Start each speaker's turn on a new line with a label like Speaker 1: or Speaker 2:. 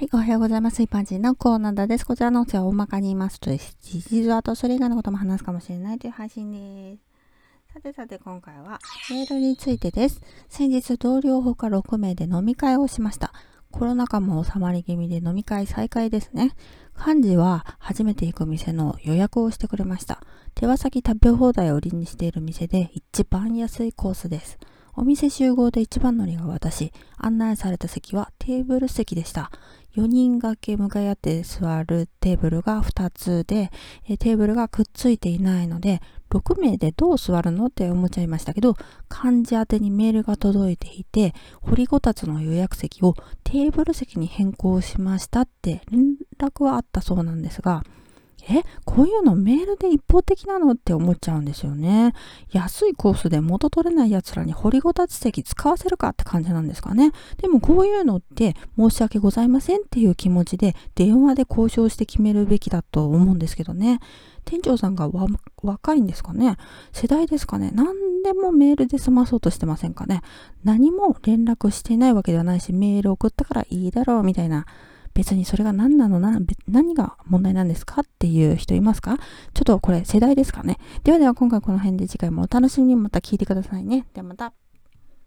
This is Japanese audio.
Speaker 1: はい、おはようございます。一般人のコーナーです。こちらの音声は大まかに言いますと、事実あとそれ以外のことも話すかもしれないという配信です。さてさて今回はメールについてです。先日同僚ほか6名で飲み会をしました。コロナ禍も収まり気味で飲み会再開ですね。幹事は初めて行く店の予約をしてくれました。手羽先食べ放題を売りにしている店で一番安いコースです。お店集合で一番乗りが私、案内された席はテーブル席でした。4人掛け向かい合って座るテーブルが2つで、えテーブルがくっついていないので、6名でどう座るのって思っちゃいましたけど、漢字宛てにメールが届いていて、掘りごたつの予約席をテーブル席に変更しましたって連絡はあったそうなんですが、え、こういうのメールで一方的なのって思っちゃうんですよね。安いコースで元取れない奴らに掘りごたつ席使わせるかって感じなんですかね。でもこういうのって申し訳ございませんっていう気持ちで電話で交渉して決めるべきだと思うんですけどね。店長さんが若いんですかね世代ですかね何でもメールで済まそうとしてませんかね何も連絡してないわけではないし、メール送ったからいいだろうみたいな別にそれが何なのな、何が問題なんですかっていう人いますか？ちょっとこれ世代ですかね。ではでは今回この辺で次回もお楽しみにまた聞いてくださいね。ではまた。